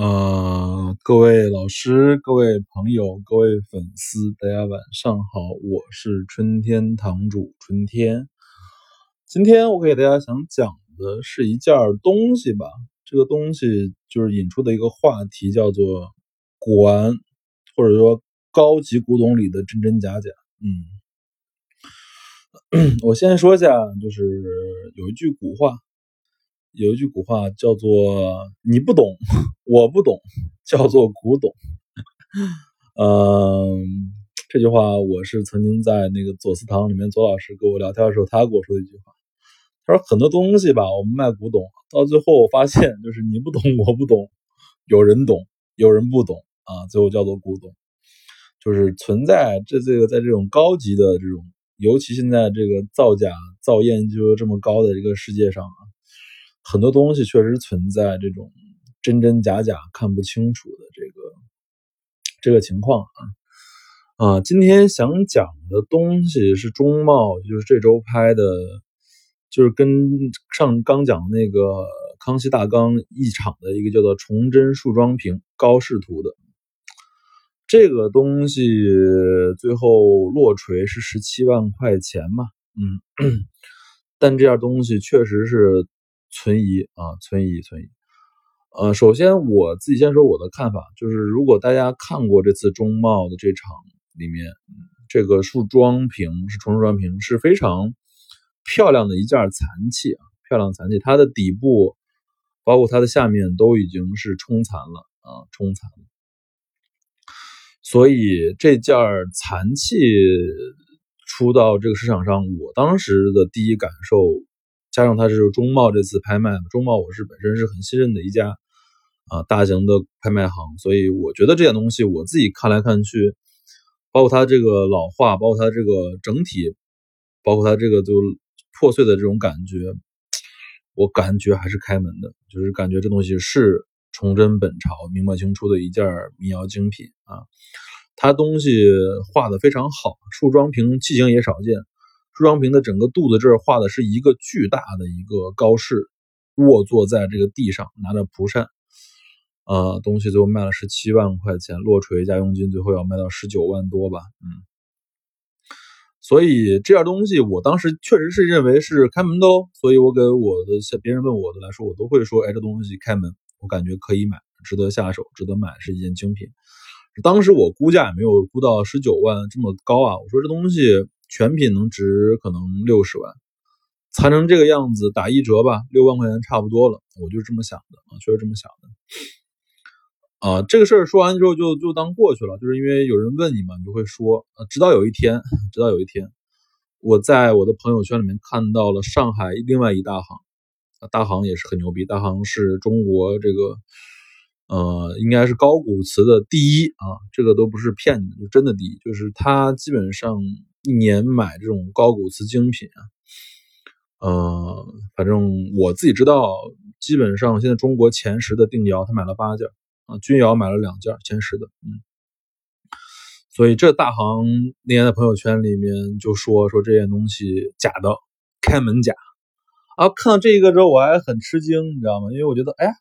呃，各位老师、各位朋友、各位粉丝，大家晚上好，我是春天堂主春天。今天我给大家想讲的是一件东西吧，这个东西就是引出的一个话题，叫做古玩，或者说高级古董里的真真假假。嗯，我先说一下，就是有一句古话。有一句古话叫做“你不懂，我不懂”，叫做古董。嗯，这句话我是曾经在那个左思堂里面，左老师跟我聊天的时候，他跟我说的一句话。他说很多东西吧，我们卖古董，到最后我发现就是你不懂，我不懂，有人懂，有人不懂啊，最后叫做古董。就是存在这这个在这种高级的这种，尤其现在这个造假造验就这么高的一个世界上啊。很多东西确实存在这种真真假假看不清楚的这个这个情况啊啊！今天想讲的东西是中贸，就是这周拍的，就是跟上刚讲那个康熙大缸一场的一个叫做崇祯树桩瓶高视图的这个东西，最后落锤是十七万块钱嘛？嗯，但这样东西确实是。存疑啊，存疑，存疑。呃，首先我自己先说我的看法，就是如果大家看过这次中贸的这场里面，这个树桩瓶是重树桩瓶，是非常漂亮的一件残器啊，漂亮残器，它的底部包括它的下面都已经是冲残了啊，冲残了。所以这件残器出到这个市场上，我当时的第一感受。加上它是中贸这次拍卖，中贸我是本身是很信任的一家啊大型的拍卖行，所以我觉得这件东西我自己看来看去，包括它这个老化，包括它这个整体，包括它这个就破碎的这种感觉，我感觉还是开门的，就是感觉这东西是崇祯本朝明末清初的一件民窑精品啊，它东西画的非常好，树桩瓶器型也少见。梳妆瓶的整个肚子这儿画的是一个巨大的一个高士，卧坐在这个地上，拿着蒲扇，呃，东西最后卖了十七万块钱，落锤加佣金，最后要卖到十九万多吧，嗯。所以这件东西我当时确实是认为是开门的哦，所以我给我的别人问我的来说，我都会说，哎，这东西开门，我感觉可以买，值得下手，值得买，是一件精品。当时我估价也没有估到十九万这么高啊，我说这东西。全品能值可能六十万，残成这个样子，打一折吧，六万块钱差不多了，我就是这么想的啊，确实这么想的。啊，这个事儿说完之后就就当过去了，就是因为有人问你嘛，你就会说啊，直到有一天，直到有一天，我在我的朋友圈里面看到了上海另外一大行，大行也是很牛逼，大行是中国这个。呃，应该是高古瓷的第一啊，这个都不是骗你的，就真的第一。就是他基本上一年买这种高古瓷精品啊，呃，反正我自己知道，基本上现在中国前十的定窑，他买了八件啊，钧窑买了两件，前十的，嗯。所以这大行那天在朋友圈里面就说说这件东西假的，开门假啊。看到这一个之后我还很吃惊，你知道吗？因为我觉得，哎。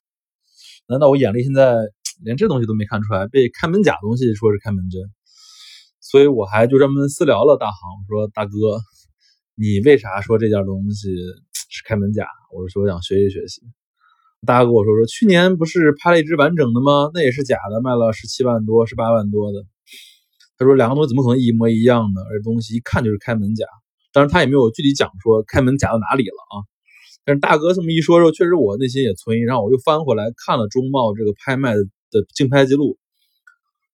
难道我眼里现在连这东西都没看出来？被开门假东西说是开门真，所以我还就专门私聊了大行，我说大哥，你为啥说这件东西是开门甲？我是说想学习学习。大哥跟我说说，去年不是拍了一只完整的吗？那也是假的，卖了十七万多，十八万多的。他说两个东西怎么可能一模一样呢？而东西一看就是开门甲，当然他也没有具体讲说开门甲到哪里了啊。但是大哥这么一说之后，确实我内心也存疑，然后我又翻回来看了中贸这个拍卖的竞拍记录，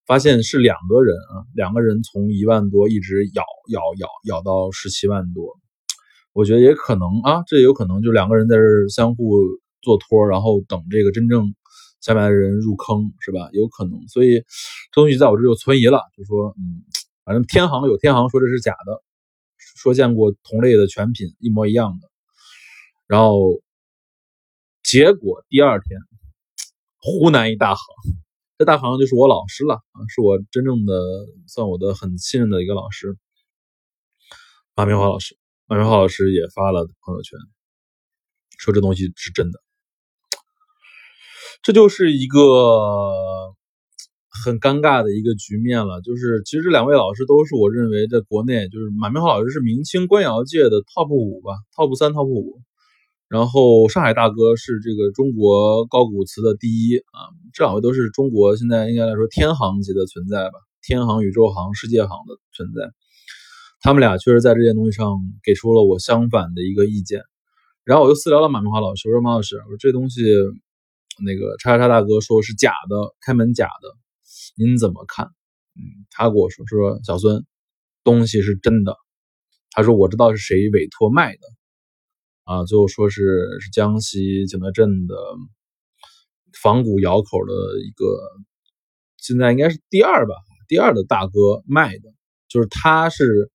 发现是两个人啊，两个人从一万多一直咬咬咬咬到十七万多，我觉得也可能啊，这有可能就两个人在这相互做托，然后等这个真正下面的人入坑，是吧？有可能，所以这东西在我这就存疑了，就说嗯，反正天行有天行说这是假的，说见过同类的全品一模一样的。然后，结果第二天，湖南一大行，这大行就是我老师了啊，是我真正的算我的很信任的一个老师，马明华老师。马明华老师也发了朋友圈，说这东西是真的。这就是一个很尴尬的一个局面了。就是其实这两位老师都是我认为在国内，就是马明华老师是明清官窑界的 top 五吧，top 三、top 五。然后上海大哥是这个中国高古瓷的第一啊，这两位都是中国现在应该来说天行级的存在吧，天行、宇宙行、世界行的存在。他们俩确实在这件东西上给出了我相反的一个意见。然后我又私聊了马明华老师，我说马老师，我说这东西那个叉叉大哥说是假的，开门假的，您怎么看？嗯，他跟我说说小孙，东西是真的。他说我知道是谁委托卖的。啊，最后说是是江西景德镇的仿古窑口的一个，现在应该是第二吧，第二的大哥卖的，就是他是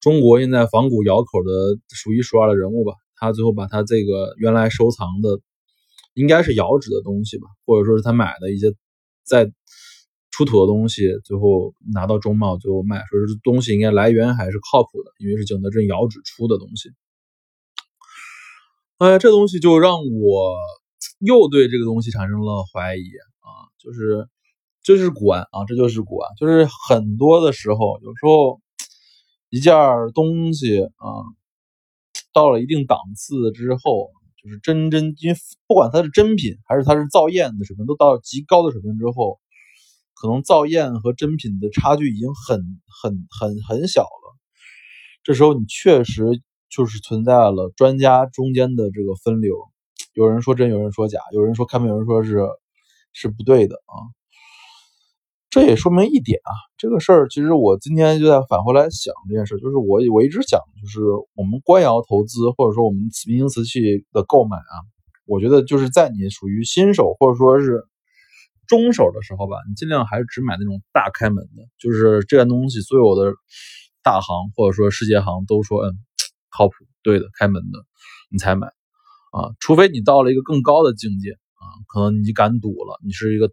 中国现在仿古窑口的数一数二的人物吧。他最后把他这个原来收藏的，应该是窑址的东西吧，或者说是他买的一些在出土的东西，最后拿到中贸最后卖，说是东西应该来源还是靠谱的，因为是景德镇窑址出的东西。哎，这东西就让我又对这个东西产生了怀疑啊！就是，这就是古玩啊，这就是古玩。就是很多的时候，有时候一件东西啊，到了一定档次之后，就是真真，因为不管它是真品还是它是造赝的水平，都到极高的水平之后，可能造赝和真品的差距已经很很很很小了。这时候你确实。就是存在了专家中间的这个分流，有人说真，有人说假，有人说开门，有人说是是不对的啊。这也说明一点啊，这个事儿其实我今天就在返回来想这件事，就是我我一直想，就是我们官窑投资或者说我们民营瓷器的购买啊，我觉得就是在你属于新手或者说是中手的时候吧，你尽量还是只买那种大开门的，就是这件东西所有的大行或者说世界行都说嗯。靠谱，对的，开门的，你才买啊！除非你到了一个更高的境界啊，可能你敢赌了，你是一个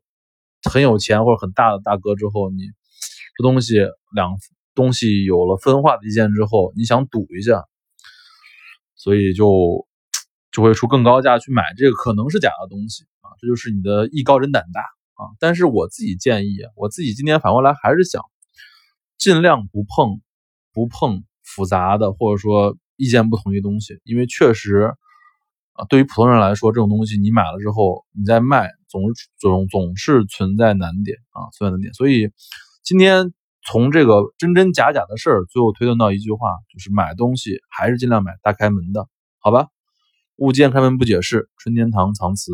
很有钱或者很大的大哥之后，你这东西两东西有了分化的意见之后，你想赌一下，所以就就会出更高价去买这个可能是假的东西啊！这就是你的艺高人胆大啊！但是我自己建议，我自己今天反过来还是想尽量不碰不碰复杂的，或者说。意见不统一的东西，因为确实啊，对于普通人来说，这种东西你买了之后，你再卖，总是总总是存在难点啊，存在难点。所以今天从这个真真假假的事儿，最后推断到一句话，就是买东西还是尽量买大开门的，好吧？物见开门不解释，春天堂藏词。